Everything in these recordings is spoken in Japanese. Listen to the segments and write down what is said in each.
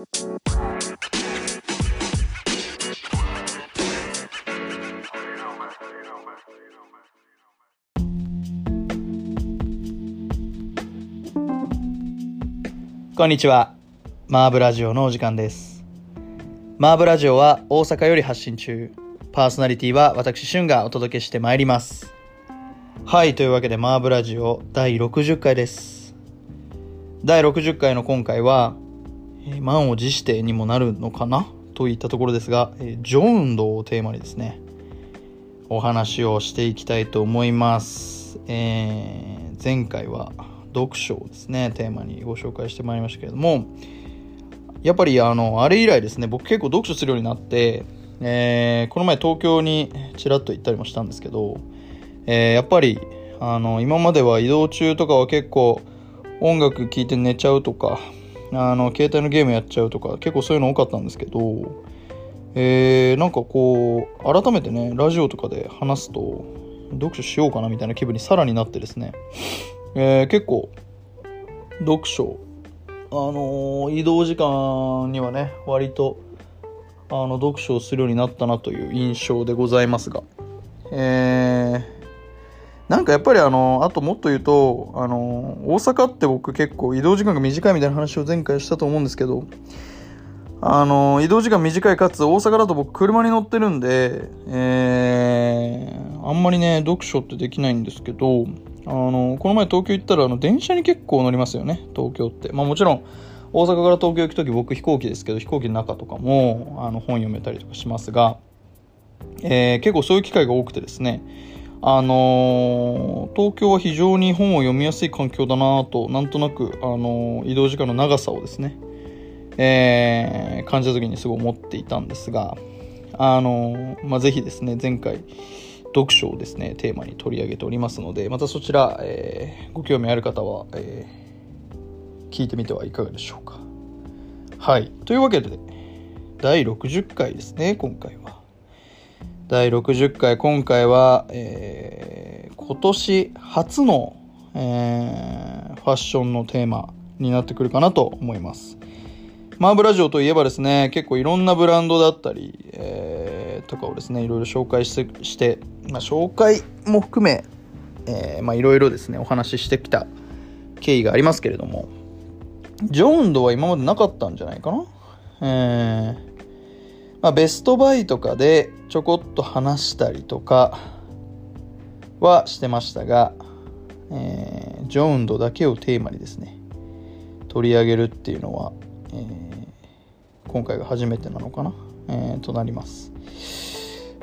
こんにちは。マーブラジオのお時間です。マーブラジオは大阪より発信中。パーソナリティは私、シュンがお届けしてまいります。はい、というわけでマーブラジオ第60回です。第60回の今回は、え満を持してにもなるのかな？といったところですが、えジョ運動をテーマにですね、お話をしていきたいと思います。えー前回は読書をですね、テーマにご紹介してまいりましたけれども、やっぱりあの、あれ以来ですね、僕結構読書するようになって、えーこの前東京にちらっと行ったりもしたんですけど、えーやっぱりあの今までは移動中とかは結構音楽聴いて寝ちゃうとかあの携帯のゲームやっちゃうとか結構そういうの多かったんですけど、えーなんかこう改めてねラジオとかで話すと読書しようかなみたいな気分にさらになってですね、えー結構読書あのー移動時間にはね割とあの読書をするようになったなという印象でございますが、えーなんかやっぱりあのあともっと言うとあの大阪って僕結構移動時間が短いみたいな話を前回したと思うんですけどあの移動時間短いかつ大阪だと僕車に乗ってるんで、えーあんまりね読書ってできないんですけどあのこの前東京行ったらあの電車に結構乗りますよね東京って。まあもちろん大阪から東京行く時僕飛行機ですけど飛行機の中とかもあの本読めたりとかしますが、えー結構そういう機会が多くてですねあのー東京は非常に本を読みやすい環境だなとなんとなく、あのー移動時間の長さをですね、えー感じた時にすごい思っていたんですが、あのーまあ、ぜひですね前回読書をですねテーマに取り上げておりますのでまたそちら、えーご興味ある方は、えー聞いてみてはいかがでしょうか。はい。というわけで第60回ですね今回は。第60回今回は、えー今年初の、えーファッションのテーマになってくるかなと思います。マーブラジオといえばですね結構いろんなブランドだったり、えーとかをですねいろいろ紹介してして、まあ、紹介も含め、えーまあ、いろいろですねお話ししてきた経緯がありますけれどもジョーンドは今までなかったんじゃないかな？えーまあ、ベストバイとかでちょこっと話したりとかはしてましたが、えージョーンドだけをテーマにですね取り上げるっていうのは、えー今回が初めてなのかな、えーとなります。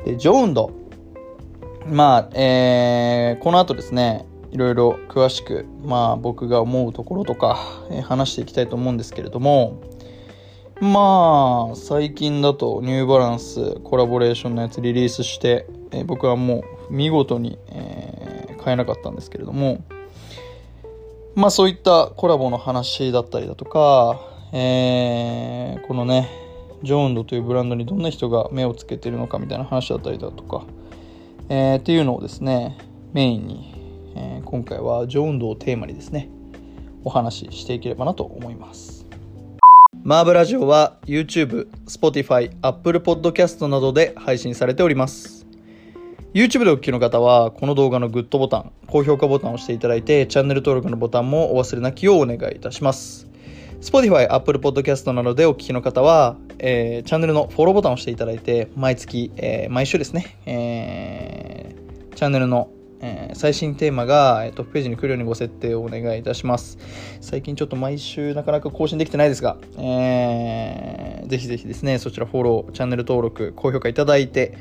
でジョーンド。まあ、えーこの後ですねいろいろ詳しく、まあ、僕が思うところとか、えー話していきたいと思うんですけれどもまあ最近だとニューバランスコラボレーションのやつリリースして、えー僕はもう見事に、えー買えなかったんですけれどもまあそういったコラボの話だったりだとか、えーこのねジョーンドというブランドにどんな人が目をつけてるのかみたいな話だったりだとか、えっていうのをですねメインに、え今回はジョーンドをテーマにですねお話ししていければなと思います。マーブラジオは YouTube、Spotify、Apple Podcast などで配信されております。YouTube でお聞きの方は、この動画のグッドボタン、高評価ボタンを押していただいて、チャンネル登録のボタンもお忘れなきようお願いいたします。Spotify、Apple Podcast などでお聞きの方は、えーチャンネルのフォローボタンを押していただいて、毎月、えー毎週ですね、えーチャンネルの、えー最新テーマが、えートップページに来るようにご設定をお願いいたします。最近ちょっと毎週なかなか更新できてないですが、えーぜひぜひですね、そちらフォロー、チャンネル登録、高評価いただいて、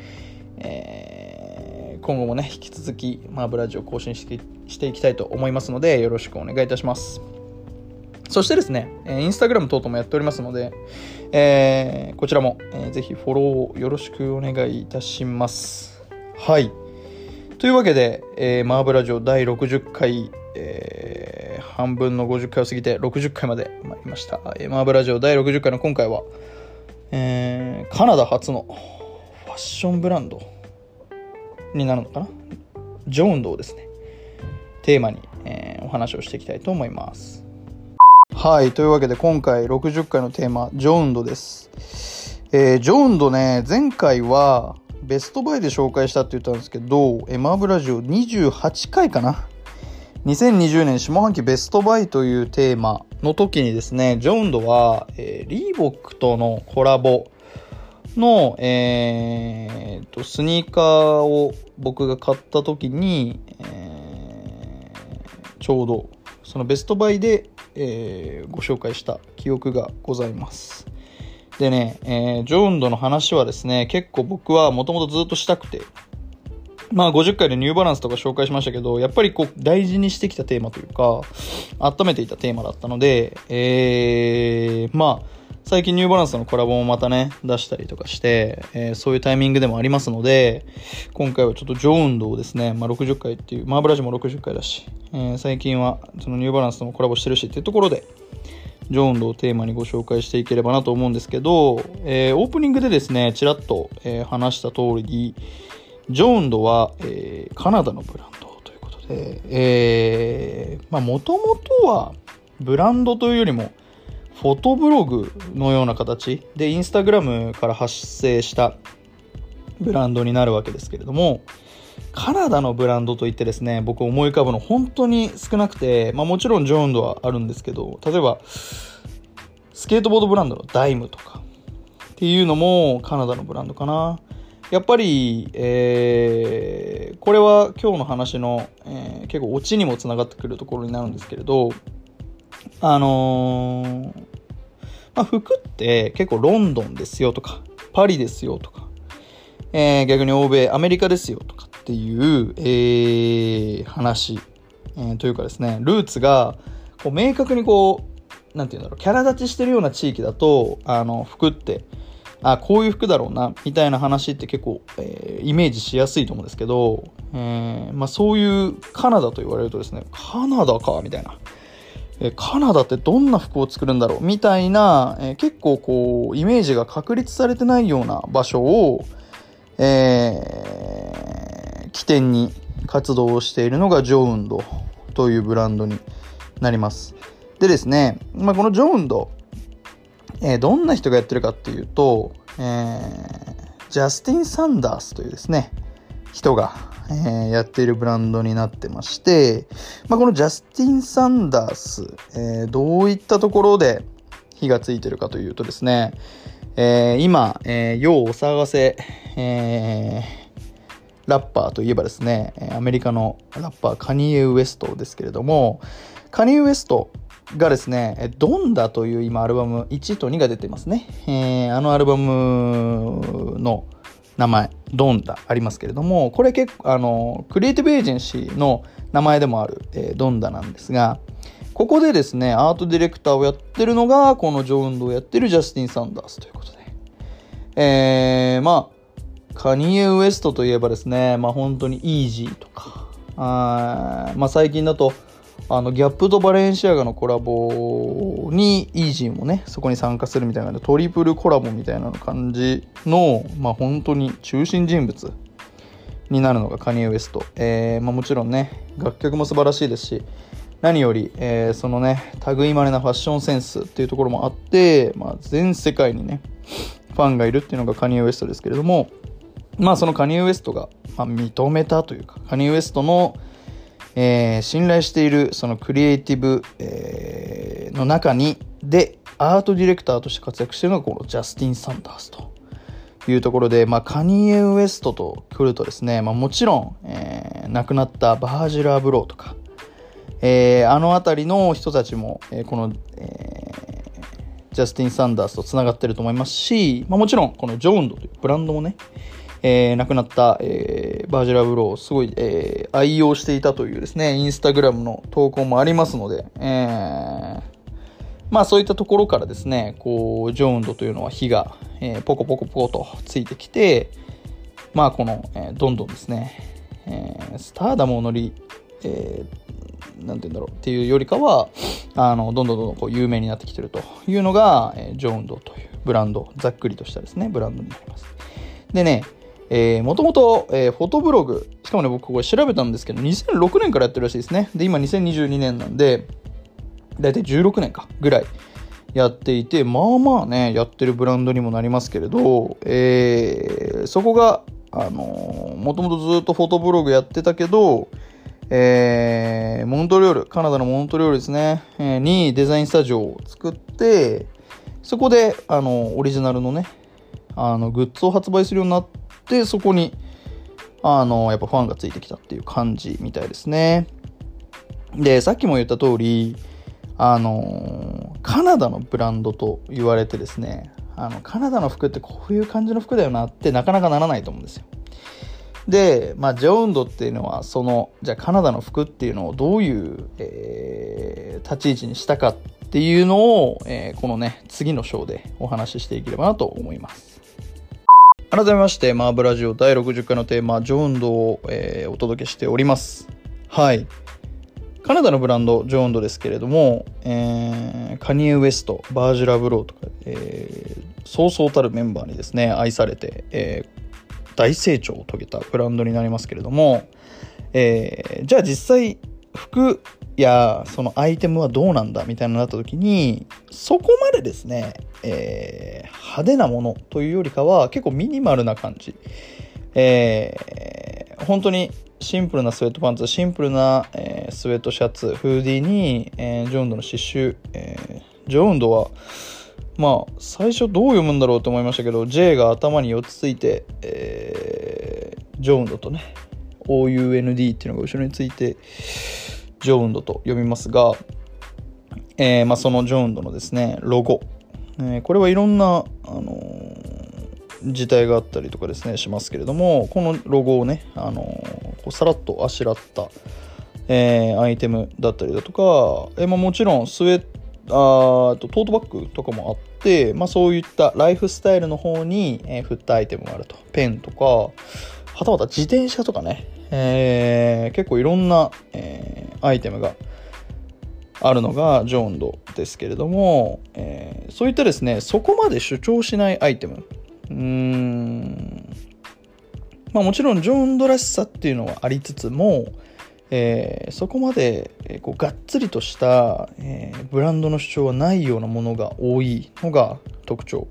えー今後もね、引き続き、マーブラジオ更新してしていきたいと思いますので、よろしくお願いいたします。そしてですね、えーインスタグラム等々もやっておりますので、えーこちらも、えーぜひフォローよろしくお願いいたします。はい。というわけで、えーマーブラジオ第60回、えー半分の50回を過ぎて60回まで参りました。えーマーブラジオ第60回の今回は、えーカナダ初のファッションブランドになるのかな？ジョーンドをですね、テーマに、えーお話をしていきたいと思います。はい、というわけで今回60回のテーマ、ジョウンドです。えージョウンドね、前回はベストバイで紹介したって言ったんですけど、エマーブラジオ28回かな。2020年下半期ベストバイというテーマの時にですね、ジョンドは、えーリーボックとのコラボの、えーと、スニーカーを僕が買った時に、えーちょうどそのベストバイで、えーご紹介した記憶がございます。でね、えージョウンドの話はですね、結構僕はもともとずっとしたくて、まあ50回でニューバランスとか紹介しましたけど、やっぱりこう大事にしてきたテーマというか、温めていたテーマだったので、えー、まあ、最近ニューバランスのコラボもまたね、出したりとかして、えーそういうタイミングでもありますので、今回はちょっとジョウンドをですね、まあ60回っていう、マーブラジも60回だし、えー最近はそのニューバランスともコラボしてるしっていうところで、ジョウンドをテーマにご紹介していければなと思うんですけど、えーオープニングでですね、ちらっと、えー話した通りに、ジョウンドは、えーカナダのブランドということで、えーまあ、もともとはブランドというよりも、フォトブログのような形で、インスタグラムから発生したブランドになるわけですけれども、カナダのブランドといってですね、僕思い浮かぶの本当に少なくて、まあもちろんジョーンドはあるんですけど、例えば、スケートボードブランドのダイムとかっていうのもカナダのブランドかな。やっぱり、えーこれは今日の話の、えー結構オチにもつながってくるところになるんですけれど、あのーまあ、服って結構ロンドンですよとか、パリですよとか、えー逆に欧米、アメリカですよとかっていう、えー話、えーというかですね、ルーツがこう明確にこう、なんていうんだろう、キャラ立ちしてるような地域だと、あの、服って、あ、こういう服だろうな、みたいな話って結構、えーイメージしやすいと思うんですけど、えーまあそういうカナダと言われるとですね、カナダか、みたいな。えカナダってどんな服を作るんだろうみたいな、えー結構こう、イメージが確立されてないような場所を、えー起点に活動をしているのがジョウンドというブランドになります。でですね、まあ、このジョウンド、えーどんな人がやってるかっていうと、えージャスティン・サンダースというですね、人が、えーやっているブランドになってまして、まあ、このジャスティン・サンダース、えーどういったところで火がついてるかというとですね、えー今、えー世をお騒がせ、えーラッパーといえばですね、アメリカのラッパーカニエ・ウエストですけれども、カニエ・ウエストがですね、ドンダという今アルバム1と2が出てますね。えーあのアルバムの名前、ドンダありますけれども、これ結構、あの、クリエイティブエージェンシーの名前でもある、えードンダなんですが、ここでですね、アートディレクターをやってるのが、このジョウンドをやってるジャスティン・サンダースということで。えー、まあ、カニエ・ウエストといえばですね、まあ本当にイージーとか、あまあ最近だと、あの、ギャップとバレンシアガのコラボにイージーもね、そこに参加するみたいなトリプルコラボみたいな感じの、まあ本当に中心人物になるのがカニエ・ウエスト。えーまあもちろんね、楽曲も素晴らしいですし、何より、えーそのね、類まれなファッションセンスっていうところもあって、まあ全世界にね、ファンがいるっていうのがカニエ・ウエストですけれども、まあそのカニエ・ウエストが、まあ、認めたというか、カニエ・ウエストの、えー信頼しているそのクリエイティブ、えーの中に、で、アートディレクターとして活躍しているのがこのジャスティン・サンダースというところで、まあカニエ・ウエストと来るとですね、まあもちろん、えー亡くなったヴァージル・アブローとか、えーあの辺りの人たちも、えーこの、えージャスティン・サンダースとつながっていると思いますし、まあ、もちろんこのジョーンドというブランドもね、えー亡くなった、えーバージュラ・ブローをすごい、えー愛用していたというですね、インスタグラムの投稿もありますので、えーまあそういったところからですね、こう、ジョーンドというのは火が、えーポコポコポコとついてきて、まあこの、えーどんどんですね、えースターダムを乗り、えーなんて言うんだろうっていうよりかは、あの、どんどんどんどんこう有名になってきてるというのが、えージョーンドというブランド、ざっくりとしたですね、ブランドになります。でね、もともと、フォトブログ、しかもね、僕これ調べたんですけど、2006年からやってるらしいですね。で、今2022年なんで、大体16年かぐらいやっていてまあまあねやってるブランドにもなりますけれど、えー、そこがあのもともとずっとフォトブログやってたけど、えー、モントリオール、カナダのモントリオールですね、えー、にデザインスタジオを作って、そこで、あの、オリジナルのね、あの、グッズを発売するようになって、でそこに、あの、やっぱファンがついてきたっていう感じみたいですね。で、さっきも言った通り、あの、カナダのブランドと言われてですね、あの、カナダの服ってこういう感じの服だよなってなかなかならないと思うんですよ。で、まあ、ジョウンドっていうのは、その、じゃあカナダの服っていうのをどういう、えー、立ち位置にしたかっていうのを、えー、このね、次の章でお話ししていければなと思います。改めまして、マーブラジオ第60回のテーマ、ジョウンドを、えー、お届けしております。はい。カナダのブランド、ジョーンドですけれども、えー、カニエ・ウエスト、バージュラ・ブローとか、えー、そうそうたるメンバーにですね、愛されて、えー、大成長を遂げたブランドになりますけれども、えー、じゃあ実際服やそのアイテムはどうなんだみたいになった時にそこまでですね、えー、派手なものというよりかは結構ミニマルな感じ、えー、本当にシンプルなスウェットパンツシンプルな、えー、スウェットシャツフーディーに、えー、ジョウンドの刺繍、えー、ジョウンドはまあ、最初どう読むんだろうと思いましたけど、J が頭に4つついて、えー、ジョウンドとね、OUND っていうのが後ろについて、ジョウンドと読みますが、えー、まあ、そのジョウンドのですね、ロゴ。えー、これはいろんな、あのー、字体があったりとかですね、しますけれども、このロゴをね、あの、こうさらっとあしらった、え、アイテムだったりだとか、えまあ、もちろんスウェッあとトートバッグとかもあって、まあ、そういったライフスタイルの方に、え、振ったアイテムがあると。ペンとか、はたまた自転車とかね、えー、結構いろんな、えー、アイテムがあるのがジョーンドですけれども、えー、そういったですね、そこまで主張しないアイテム。うーん。まあもちろんジョーンドらしさっていうのはありつつも、えー、そこまで、え、こうがっつりとした、えー、ブランドの主張はないようなものが多いのが特徴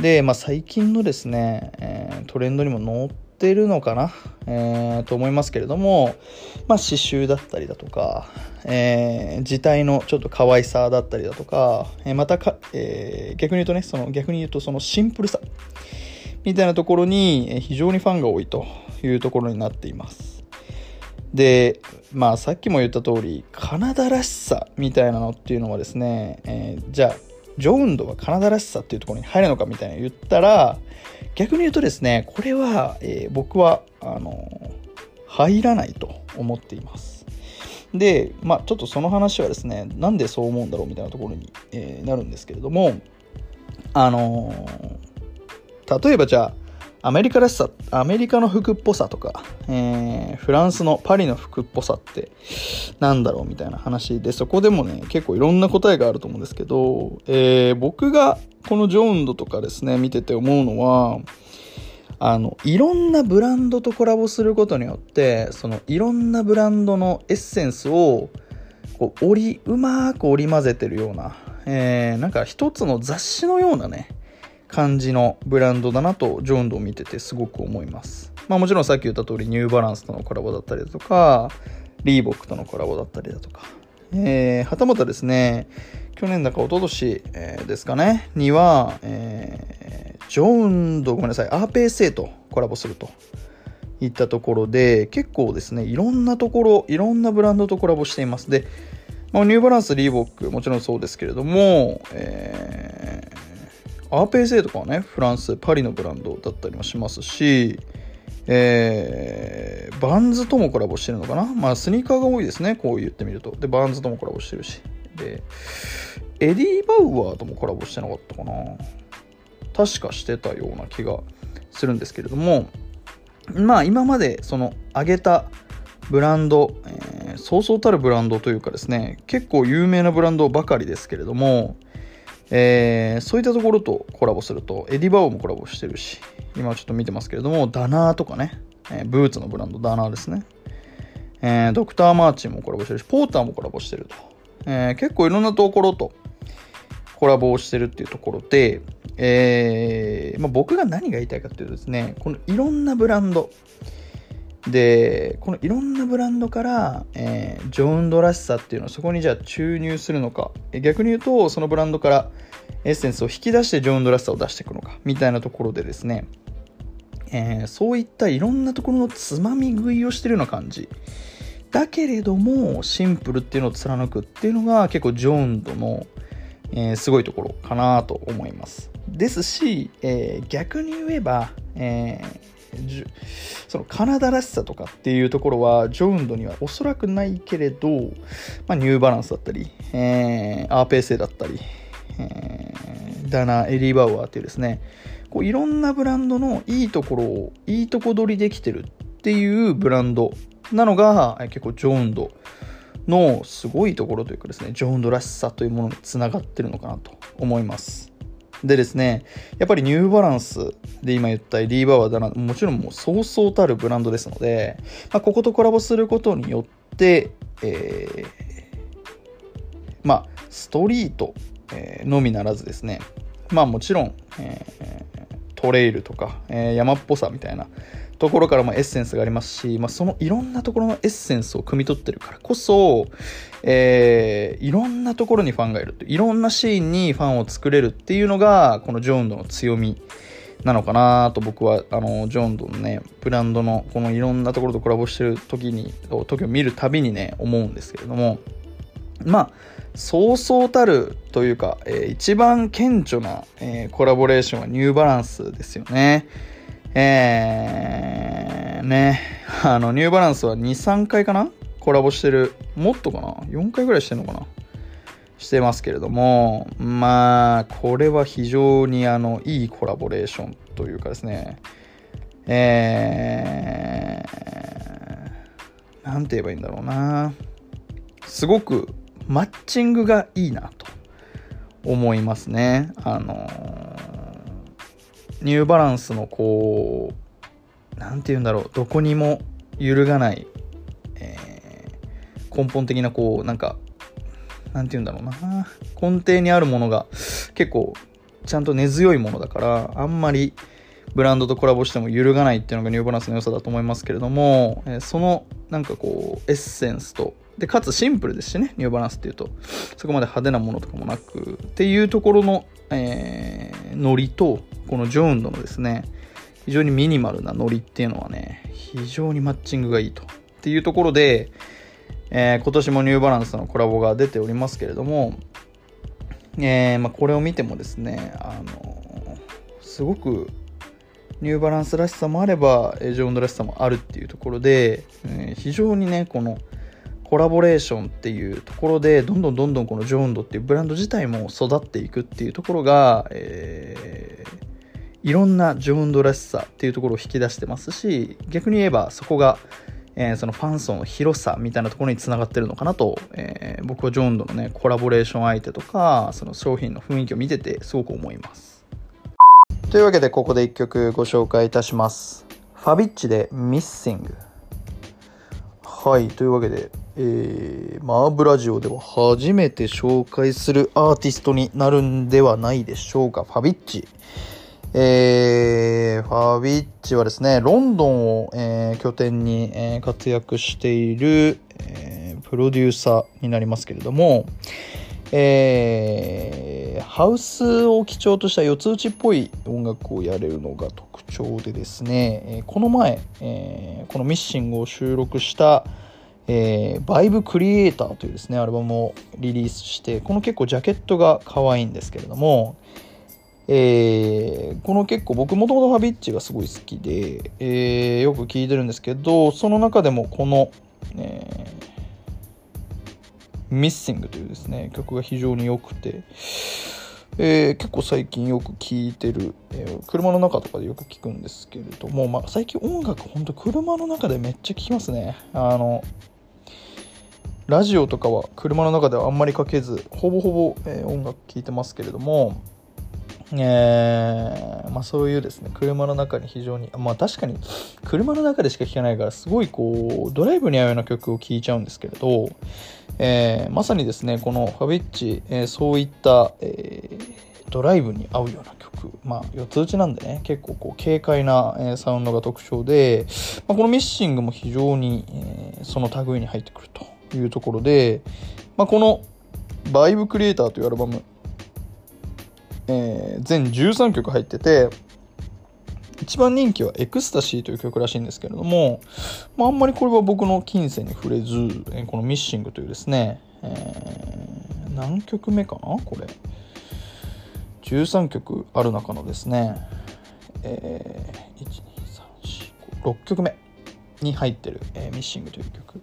で、まあ、最近のですね、えトレンドにも乗ってるのかな、えーと思いますけれども、まあ、刺繍だったりだとか、え字体のちょっと可愛さだったりだとか、えまたか、え逆に言うとねその逆に言うとそのシンプルさみたいなところに非常にファンが多いというところになっています。で、まあさっきも言った通り、カナダらしさみたいなのっていうのはですね、えー、じゃあ、ジョウンドはカナダらしさっていうところに入るのかみたいな言ったら、逆に言うとですね、これは、えー、僕は、あの、入らないと思っています。で、まあちょっとその話はですね、なんでそう思うんだろうみたいなところに、えー、なるんですけれども、あの例えばじゃあ、アメリカらしさ、アメリカの服っぽさとか、えー、フランスのパリの服っぽさってなんだろうみたいな話で、そこでもね、結構いろんな答えがあると思うんですけど、えー、僕がこのジョーンドとかですね、見てて思うのは、あの、いろんなブランドとコラボすることによって、そのいろんなブランドのエッセンスを、こう、織り、うまく織り交ぜてるような、えー、なんか一つの雑誌のようなね、感じのブランドだなとジョンドを見ててすごく思います。まあもちろんさっき言った通りニューバランスとのコラボだったりだとか、リーボックとのコラボだったりだとか、えー、はたまたですね、去年だか一昨年、えー、ですかね、には、えー、ジョーンド、ごめんなさい、アーペーセイとコラボするといったところで、結構ですね、いろんなところ、いろんなブランドとコラボしています。で、まあ、ニューバランス、リーボック、もちろんそうですけれども、えーアーペーセとかはね、フランス、パリのブランドだったりもしますし、えー、バンズともコラボしてるのかな？まあ、スニーカーが多いですね、こう言ってみると。で、バンズともコラボしてるし。で、エディ・バウアーともコラボしてなかったかな確かしてたような気がするんですけれども、まあ、今まで、その、上げたブランド、えー、そうそうたるブランドというかですね、結構有名なブランドばかりですけれども、えー、そういったところとコラボすると、エディ・バウアーもコラボしてるし、今ちょっと見てますけれども、ダナーとかね、えー、ブーツのブランドダナーですね。えー、ドクター・マーチンもコラボしてるし、ポーターもコラボしてると。え、結構いろんなところとコラボをしてるっていうところで、えまあ、僕が何が言いたいかっていうとですね、このいろんなブランド、で、このいろんなブランドから、えー、ジョウンドらしさっていうのをそこにじゃあ注入するのか、逆に言うと、そのブランドからエッセンスを引き出してジョウンドらしさを出していくのか、みたいなところでですね、えー、そういったいろんなところのつまみ食いをしてるような感じ。だけれども、シンプルっていうのを貫くっていうのが結構ジョウンドの、えー、すごいところかなと思います。ですし、え、逆に言えば、えー、そのカナダらしさとかっていうところはジョウンドにはおそらくないけれど、まあ、ニューバランスだったり、えー、アーペーセだったり、えー、ダナ・エリー・バウアーっていうですねこういろんなブランドのいいところをいいとこ取りできてるっていうブランドなのが結構ジョウンドのすごいところというかですね、ジョーンドらしさというものにつながってるのかなと思います。でですね、やっぱりニューバランスで今言ったリーバーはだな、もちろんもうそうそうたるブランドですので、まあ、こことコラボすることによって、えー、まあ、ストリート、え、のみならずですね、まあもちろん、えー、トレイルとか、え、山っぽさみたいな、ところからもエッセンスがありますし、まあ、そのいろんなところのエッセンスを汲み取ってるからこそ、えー、いろんなところにファンがいるいろんなシーンにファンを作れるっていうのがこのジョーンドの強みなのかなと僕はあのジョーンドのねブランドのこのいろんなところとコラボしてる時に時を見るたびにね思うんですけれどもまあそうそうたるというか、えー、一番顕著な、えー、コラボレーションはニューバランスですよね。えー、ね、あの、ニューバランスは2、3回かな？コラボしてる。もっとかな ?4 回ぐらいしてんのかな？してますけれども、まあ、これは非常にあの、いいコラボレーションというかですね、えー、なんて言えばいいんだろうな。すごくマッチングがいいなと思いますね。あのーニューバランスのこう、なんて言うんだろう、どこにも揺るがない、えー、根本的なこう、なんか、なんて言うんだろうな、根底にあるものが結構ちゃんと根強いものだから、あんまりブランドとコラボしても揺るがないっていうのがニューバランスの良さだと思いますけれども、えー、そのなんかこう、エッセンスと、で、かつシンプルですしね、ニューバランスっていうと、そこまで派手なものとかもなく、っていうところの、えー、ノリと、このジョーンドのですね、非常にミニマルなノリっていうのはね、非常にマッチングがいいと。っていうところで、えー、今年もニューバランスのコラボが出ておりますけれども、えー、まあ、これを見てもですね、あのすごくニューバランスらしさもあれば、ジョーンドらしさもあるっていうところで、えー、非常にね、このコラボレーションっていうところで、どんどんどんどんこのジョーンドっていうブランド自体も育っていくっていうところが、えーいろんなジョーンドらしさっていうところを引き出してますし逆に言えばそこが、えー、そのファン層の広さみたいなところにつながってるのかなと、えー、僕はジョーンドのねコラボレーション相手とかその商品の雰囲気を見ててすごく思います。というわけでここで1曲ご紹介いたします。ファビッチでミッシング。はいというわけでえー、マーブラジオでは初めて紹介するアーティストになるんではないでしょうか。ファビッチ。えー、ファビッチはですね、ロンドンを、えー、拠点に、え、活躍している、え、プロデューサーになりますけれども、えー、ハウスを基調とした四つ打ちっぽい音楽をやれるのが特徴でですね、え、この前、え、このミッシングを収録した、えー、バイブクリエイターというですね、アルバムをリリースして、この結構ジャケットが可愛いんですけれども、えー、この結構僕もともとファビッチがすごい好きで、えー、よく聴いてるんですけど、その中でもこの、えー、ミッシングというですね、曲が非常に良くて、えー、結構最近よく聴いてる、えー、車の中とかでよく聴くんですけれども、まあ、最近音楽ほんと車の中でめっちゃ聴きますね。あの、ラジオとかは車の中ではあんまりかけず、ほぼほぼ、えー、音楽聴いてますけれども、えーまあ、そういうですね車の中に非常にまあ確かに車の中でしか聴けないからすごいこうドライブに合うような曲を聴いちゃうんですけれど、えー、まさにですねこのファビッチ、え、そういった、え、ドライブに合うような曲まあ四つ打ちなんでね結構こう軽快な、えー、サウンドが特徴で、まあ、このミッシングも非常に、えー、その類に入ってくると。いうところで、まあ、このバイブクリエイターというアルバムえー、全13曲入ってて、一番人気は Ecstasy という曲らしいんですけれども、まあ、あんまりこれは僕の琴線に触れず、え、この Missing というですね、えー、何曲目かなこれ。13曲ある中のですね、えー、1、2、3、4、5、6曲目に入ってる、えー、 Missing という曲。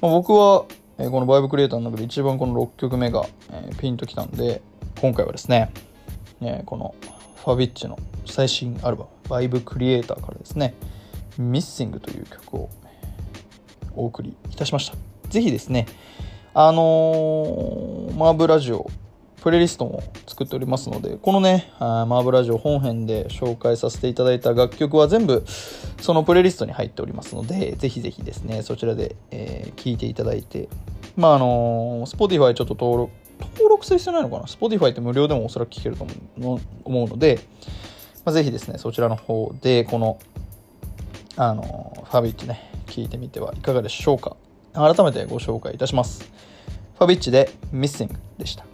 まあ、僕は、えー、このバイブクリエイターの中で一番この6曲目が、えー、ピンときたんで、今回はですね、えー、このファビッチの最新アルバム「バイブクリエイターからですね「ミッシングという曲をお送りいたしました。ぜひですねあのー、マーブラジオプレイリストも作っておりますのでこのねマーブラジオ本編で紹介させていただいた楽曲は全部そのプレイリストに入っておりますのでぜひぜひですねそちらで、えー、聞いていただいてまああのー、Spotify ちょっと登録登録する必要ないのかな ?Spotify って無料でもおそらく聞けると思うので、まあ、ぜひですね、そちらの方で、この、あの、ファビッチね、聞いてみてはいかがでしょうか。改めてご紹介いたします。ファビッチで Missing でした。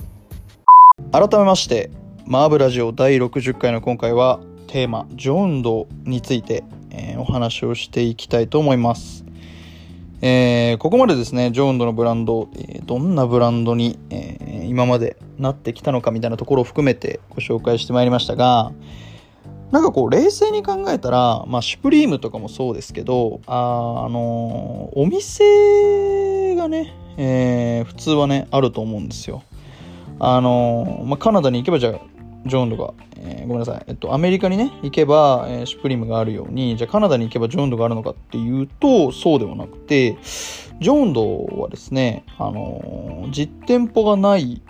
改めまして、マーブラジオ第60回の今回はテーマ、ジョンドについて、えー、お話をしていきたいと思います。えー、ここまでですね、ジョーンドのブランド、えー、どんなブランドに、えー、今までなってきたのかみたいなところを含めてご紹介してまいりましたが、なんかこう、冷静に考えたら、まあ、シュプリームとかもそうですけど、あ、あのお店がね、え普通はね、あると思うんですよ。あのまあ、カナダに行けばじゃあ、ジョーンドが、えー、ごめんなさい、えっと、アメリカにね、行けば、えー、シュプリームがあるように、じゃあカナダに行けばジョーンドがあるのかっていうと、そうではなくて、ジョーンドはですね、あのー、実店舗がない、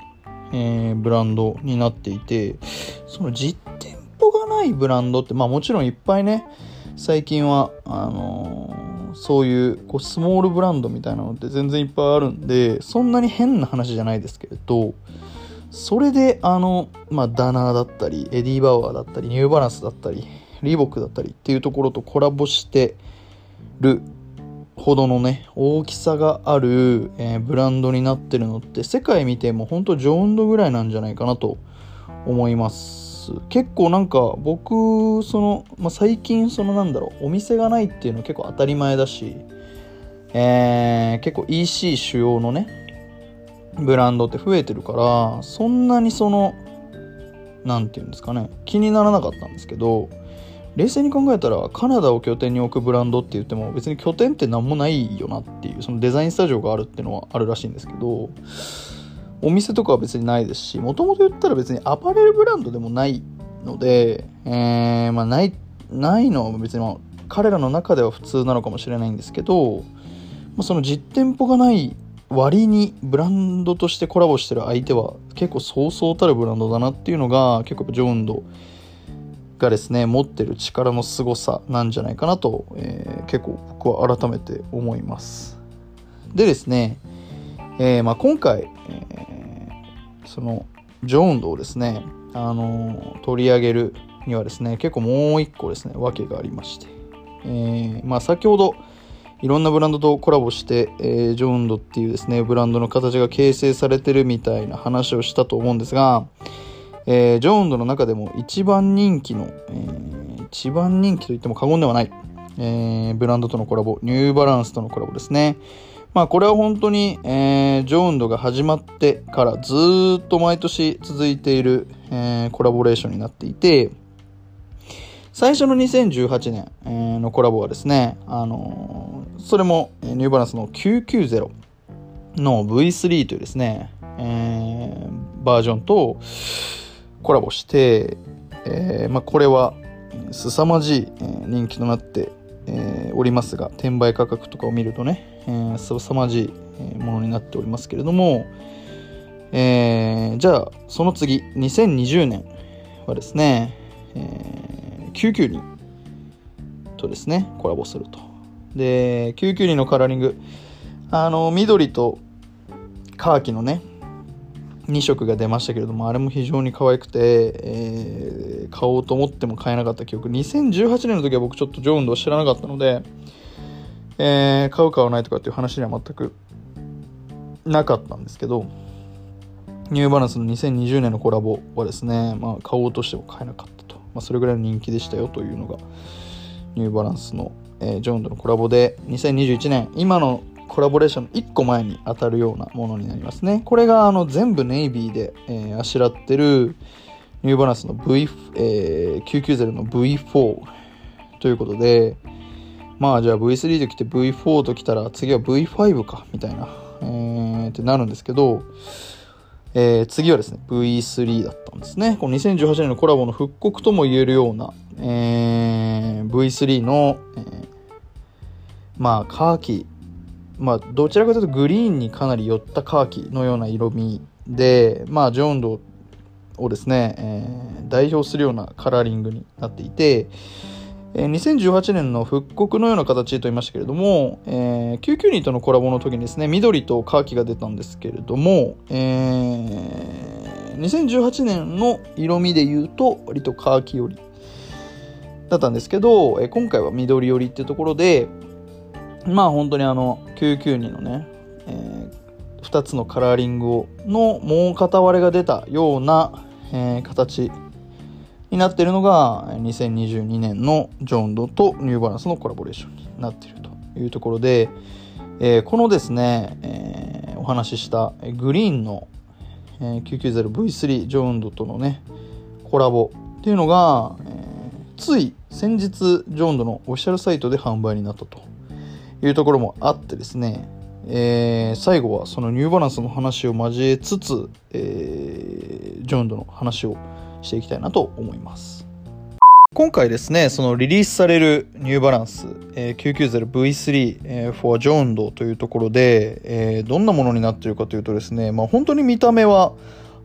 えー、ブランドになっていて、その実店舗がないブランドって、まあもちろんいっぱいね、最近は、あのー、そういうこうスモールブランドみたいなのって全然いっぱいあるんで、そんなに変な話じゃないですけれど、それであの、まあ、ダナーだったりエディ・バウアーだったりニューバランスだったりリーボックだったりっていうところとコラボしてるほどのね大きさがある、えー、ブランドになってるのって世界見ても本当ジョーンドぐらいなんじゃないかなと思います。結構なんか僕その、まあ、最近そのなんだろうお店がないっていうの結構当たり前だし、えー、結構 EC 主要のねブランドって増えてるからそんなにその何て言うんですかね気にならなかったんですけど冷静に考えたらカナダを拠点に置くブランドって言っても別に拠点って何もないよなっていうそのデザインスタジオがあるっていうのはあるらしいんですけどお店とかは別にないですしもともと言ったら別にアパレルブランドでもないので、えー、まあないないのは別に彼らの中では普通なのかもしれないんですけど、まあ、その実店舗がない割にブランドとしてコラボしてる相手は結構そうそうたるブランドだなっていうのが結構ジョーンドがですね持ってる力の凄さなんじゃないかなと、えー、結構僕は改めて思います。でですね、えー、まあ、今回、えー、そのジョーンドをですね、あの取り上げるにはですね結構もう一個ですね訳がありまして、えまあ、先ほどいろんなブランドとコラボして、えー、ジョーンドっていうですね、ブランドの形が形成されてるみたいな話をしたと思うんですが、えー、ジョーンドの中でも一番人気の、えー、一番人気と言っても過言ではない、えー、ブランドとのコラボ、ニューバランスとのコラボですね。まあこれは本当に、えー、ジョーンドが始まってからずっと毎年続いている、えー、コラボレーションになっていて、最初の2018年のコラボはですね、あのー、それもニューバランスの990の V3 というですね、えー、バージョンとコラボして、えー、まあ、これは凄まじい人気となって、えおりますが、転売価格とかを見るとね、えー、凄まじいものになっておりますけれども、えー、じゃあその次2020年はですね、えー、992とですね、コラボすると。で、992のカラーリング、あの、緑とカーキのね、2色が出ましたけれども、あれも非常に可愛くて、えー、買おうと思っても買えなかった記憶。2018年の時は僕ちょっとジョーンドを知らなかったので、えー、買う買わないとかっていう話には全くなかったんですけど、ニューバランスの2020年のコラボはですね、まあ、買おうとしても買えなかった。まあ、それぐらいの人気でしたよというのが、ニューバランスの、えー、ジョーンドのコラボで、2021年、今のコラボレーションの1個前に当たるようなものになりますね。これがあの全部ネイビーで、えー、あしらってるニューバランスの v え990の V4 ということで、まあじゃあ V3 と来て V4 と来たら次は V5 かみたいな、えー、ってなるんですけど、えー、次はですね V3 だったんですね。この2018年のコラボの復刻とも言えるような、えー、V3 の、えー、まあカーキまあ、どちらかというとグリーンにかなり寄ったカーキのような色味で、まあ、ジョンドをですね、えー、代表するようなカラーリングになっていて、2018年の復刻のような形と言いましたけれども、えー、992とのコラボの時にですね、緑とカーキが出たんですけれども、えー、2018年の色味で言うと、割とカーキ寄りだったんですけど、え今回は緑寄りっていうところで、まあ本当にあの992のね、えー、2つのカラーリングをのもう片割れが出たような、えー、形になっているのが2022年のジョンドとニューバランスのコラボレーションになっているというところで、えー、このですね、えー、お話ししたグリーンの、990V3 ジョンドとのねコラボっていうのが、えー、つい先日ジョンドのオフィシャルサイトで販売になったというところもあってですね、えー、最後はそのニューバランスの話を交えつつ、えー、ジョンドの話をしていきたいなと思います。今回ですね、そのリリースされるニューバランス、え、990V3、えー、for ジョンドというところで、え、どんなものになっているかというとですね、まあ、本当に見た目は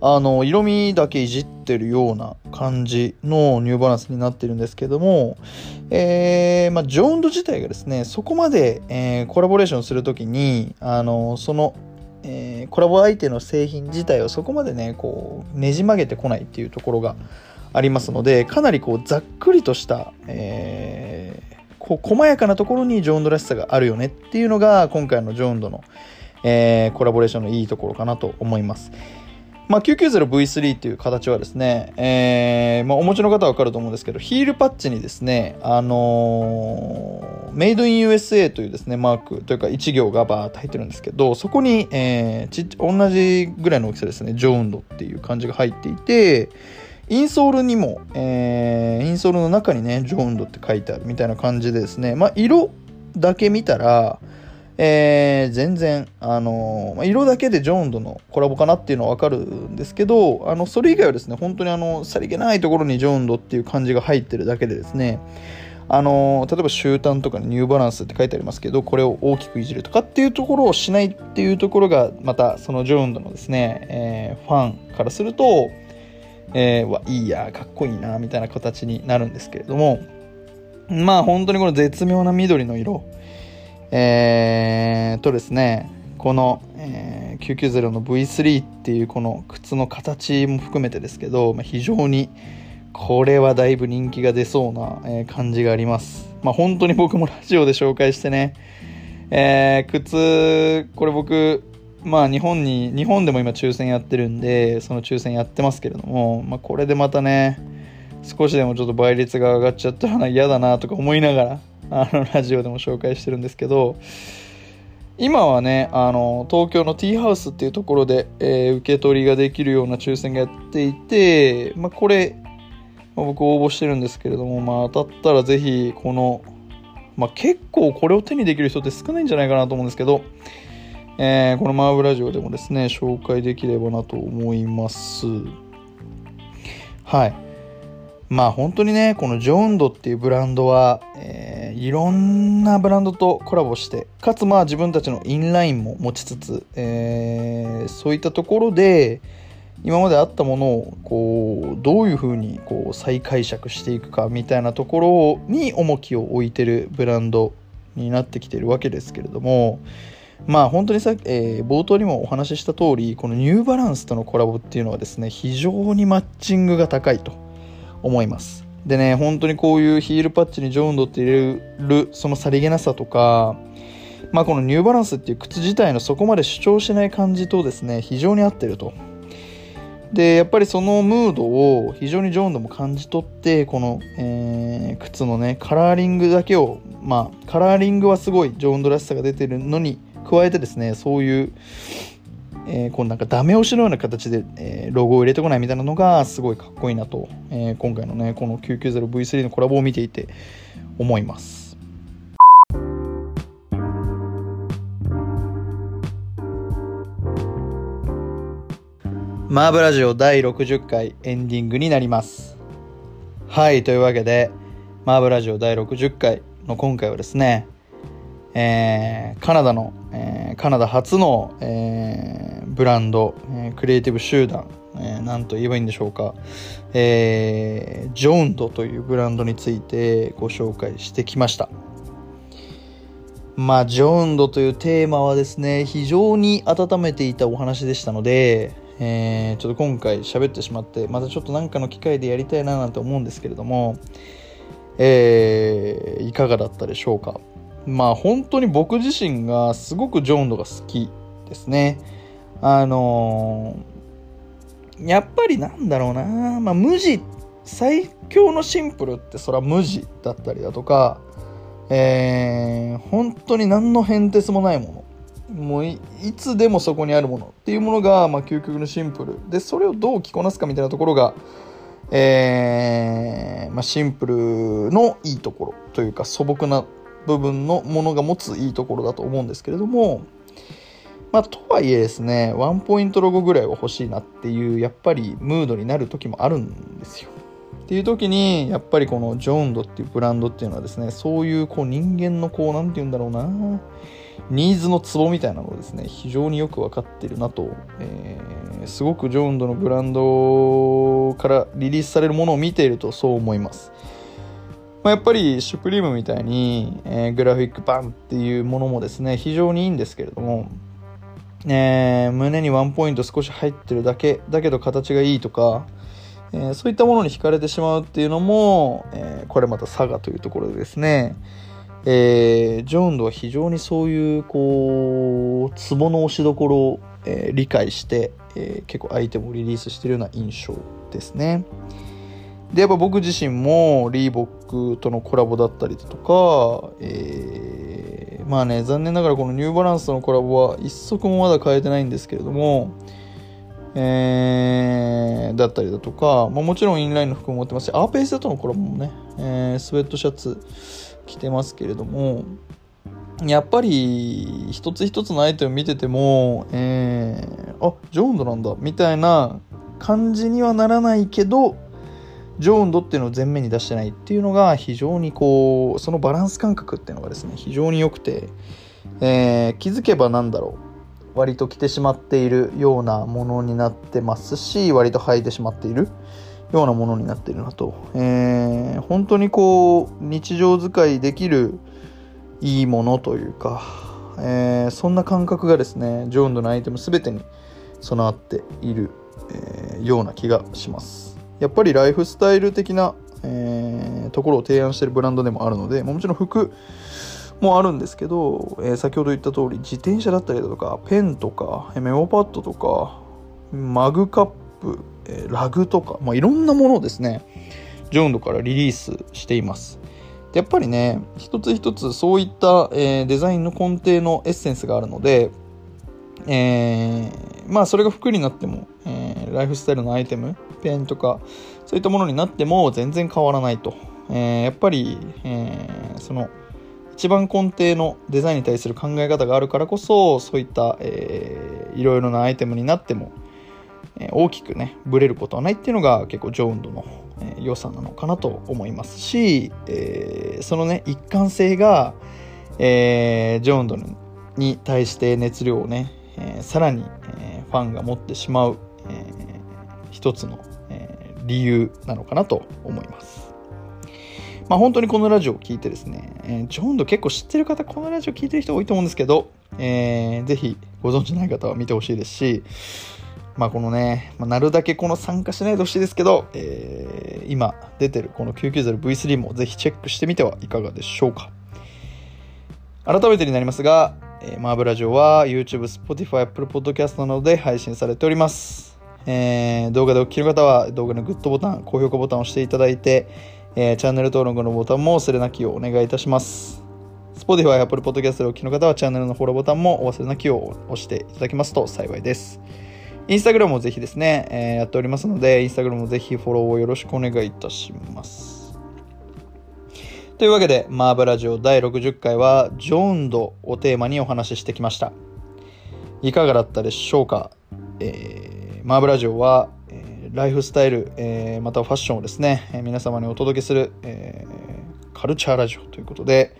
あの色味だけいじってるような感じのニューバランスになってるんですけども、えーまあ、ジョーンド自体がですねそこまで、えー、コラボレーションするときにあのその、えー、コラボ相手の製品自体をそこまでねこうねじ曲げてこないっていうところがありますのでかなりこうざっくりとした、えー、こう細やかなところにジョーンドらしさがあるよねっていうのが今回のジョーンドの、えー、コラボレーションのいいところかなと思います。まあ、990V3 っていう形はですね、えー、まあ、お持ちの方はわかると思うんですけど、ヒールパッチにですね、あのー、メイドイン USA というですね、マークというか1行がバーって入ってるんですけど、そこに、えー、ち同じぐらいの大きさですね、ジョーンドっていう感じが入っていて、インソールにも、えー、インソールの中にね、ジョーンドって書いてあるみたいな感じでですね、まあ、色だけ見たら、えー、全然、あのー、色だけでジョーンドのコラボかなっていうのはわかるんですけど、あの、それ以外はですね、本当にあの、さりげないところにジョーンドっていう感じが入ってるだけでですね、あのー、例えば終端とかにニューバランスって書いてありますけど、これを大きくいじるとかっていうところをしないっていうところが、またそのジョーンドのですね、えー、ファンからすると、えー、わ、いいや、かっこいいな、みたいな形になるんですけれども、まあ本当にこの絶妙な緑の色、えー、とですね、この、えー、990の V3 っていうこの靴の形も含めてですけど、まあ、非常にこれはだいぶ人気が出そうな、え、感じがあります。まあ、本当に僕もラジオで紹介してね、えー、靴、これ僕、まあ日本に、日本でも今抽選やってるんで、その抽選やってますけれども、まあこれでまたね、少しでもちょっと倍率が上がっちゃったら嫌だなとか思いながら、あのラジオでも紹介してるんですけど今はねあの東京のティーハウスっていうところで、えー、受け取りができるような抽選がやっていて、まあ、これ、まあ、僕応募してるんですけれども、まあ、当たったらぜひこの、まあ、結構これを手にできる人って少ないんじゃないかなと思うんですけど、えー、このマーブラジオでもですね紹介できればなと思います。はい。まあ本当にねこのジョンドっていうブランドは、えーいろんなブランドとコラボして、かつまあ自分たちのインラインも持ちつつ、えー、そういったところで、今まであったものをこうどういうふうにこう再解釈していくかみたいなところに重きを置いてるブランドになってきてるわけですけれどもまあ本当にさ、えー、冒頭にもお話しした通りこのニューバランスとのコラボっていうのはですね非常にマッチングが高いと思います。でね本当にこういうヒールパッチにジョーンドって入れるそのさりげなさとかまあこのニューバランスっていう靴自体のそこまで主張しない感じとですね非常に合ってると。でやっぱりそのムードを非常にジョーンドも感じ取ってこの、えー、靴のねカラーリングだけをまあカラーリングはすごいジョーンドらしさが出てるのに加えてですねそういう、えー、こうなんかダメ押しのような形で、えー、ロゴを入れてこないみたいなのがすごいかっこいいなと、えー、今回のねこの 990V3 のコラボを見ていて思いますマーブラジオ第60回エンディングになります。はい、というわけで、マーブラジオ第60回の今回はですね、えー、カナダの、えー、カナダ初の、えー、ブランド、えクリエイティブ集団、えー、なんと言えばいいんでしょうか、えジョンドというブランドについてご紹介してきました。まあ、ジョンドというテーマはですね、非常に温めていたお話でしたので、えー、ちょっと今回喋ってしまってまたちょっと何かの機会でやりたいななんて思うんですけれども、えー、いかがだったでしょうかまあ本当に僕自身がすごくジョーンドが好きですね。あのー、やっぱりなんだろうな。まあ無地最強のシンプルってそれは無地だったりだとかえー、本当に何の変哲もないもの。もういつでもそこにあるものっていうものが、まあ、究極のシンプル。でそれをどう着こなすかみたいなところが、えーまあ、シンプルのいいところというか素朴な部分のものが持ついいところだと思うんですけれども、まあ、とはいえですねワンポイントロゴぐらいは欲しいなっていうやっぱりムードになる時もあるんですよ。っていう時にやっぱりこのジョーンドっていうブランドっていうのはですねそういうこう人間のこう何て言うんだろうなニーズのツボみたいなのをですね、非常によく分かってるなと、えー、すごくジョーンドのブランドからリリースされるものを見ているとそう思います。まあ、やっぱりシュプリームみたいに、えー、グラフィックバンっていうものもですね、非常にいいんですけれども、えー、胸にワンポイント少し入ってるだけ、だけど形がいいとか、えー、そういったものに惹かれてしまうっていうのも、え、これまた佐賀というところでですね、えー、ジョーンドは非常にそういうこうツボの押しどころを、えー、理解して、えー、結構アイテムをリリースしてるような印象ですね。でやっぱ僕自身もリーボッとのコラボだったりだとか、えー、まあね残念ながらこのニューバランスとのコラボは一足もまだ変えてないんですけれども、えー、だったりだとか、まあ、もちろんインラインの服も持ってますしアーペースとのコラボもね、えー、スウェットシャツ着てますけれどもやっぱり一つ一つのアイテム見てても、えー、あジョーンドなんだみたいな感じにはならないけどジョーンドっていうのを前面に出してないっていうのが非常にこうそのバランス感覚っていうのがですね非常に良くて、えー、気づけばなんだろう。割と着てしまっているようなものになってますし割と履いてしまっているようなものになってるなと、えー、本当にこう日常使いできるいいものというか、えー、そんな感覚がですねジョーンドのアイテム全てに備わっている、えー、ような気がします。やっぱりライフスタイル的な、えー、ところを提案しているブランドでもあるのでもちろん服もあるんですけど、えー、先ほど言った通り自転車だったりだとかペンとかメモパッドとかマグカップえラグとか、まあ、いろんなものをですね、ジョンドからリリースしています。でやっぱりね、一つ一つそういった、えー、デザインの根底のエッセンスがあるので、えー、まあそれが服になっても、えー、ライフスタイルのアイテム、ペンとか、そういったものになっても全然変わらないと。えー、やっぱり、えその、一番根底のデザインに対する考え方があるからこそ、そういった、えー、いろいろなアイテムになっても、え大きくねブレることはないっていうのが結構ジョーンドの、え良さなのかなと思いますし、えー、そのね一貫性が、えー、ジョーンドに対して熱量をね、えー、さらに、えファンが持ってしまう、え一つの、理由なのかなと思います。まあ本当にこのラジオを聴いてですね、えー、ジョンド結構知ってる方、このラジオ聴いてる人多いと思うんですけど、えー、ぜひご存知ない方は見てほしいですし、まあこのね、まあ、なるだけこの参加しないでほしいですけど、えー、今出てるこの 990V3 もぜひチェックしてみてはいかがでしょうか。改めてになりますが、えー、マーブラジオは YouTube、Spotify、Apple Podcast などで配信されております。えー、動画でお聞きの方は動画のグッドボタン、高評価ボタンを押していただいて、えー、チャンネル登録のボタンも忘れなきをお願いいたします。Spotify、Apple Podcast でお聞きの方はチャンネルのフォローボタンもお忘れなきを押していただけますと幸いです。インスタグラムもぜひですね、えー、やっておりますので、インスタグラムもぜひフォローをよろしくお願いいたします。というわけで、マーブラジオ第60回は、ジョーンドをテーマにお話ししてきました。いかがだったでしょうか、えー、マーブラジオは、えー、ライフスタイル、えー、またファッションをですね、えー、皆様にお届けする、えー、カルチャーラジオということで、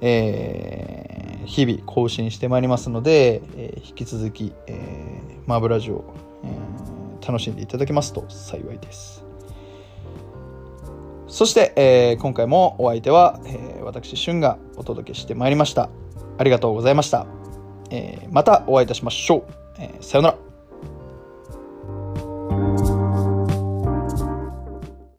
えー、日々更新してまいりますので、えー、引き続き、えー、マーブラジオ、えー、楽しんでいただけますと幸いです。そして、えー、今回もお相手は、えー、私、俊がお届けしてまいりました。ありがとうございました。えー、またお会いいたしましょう。えー、さよなら。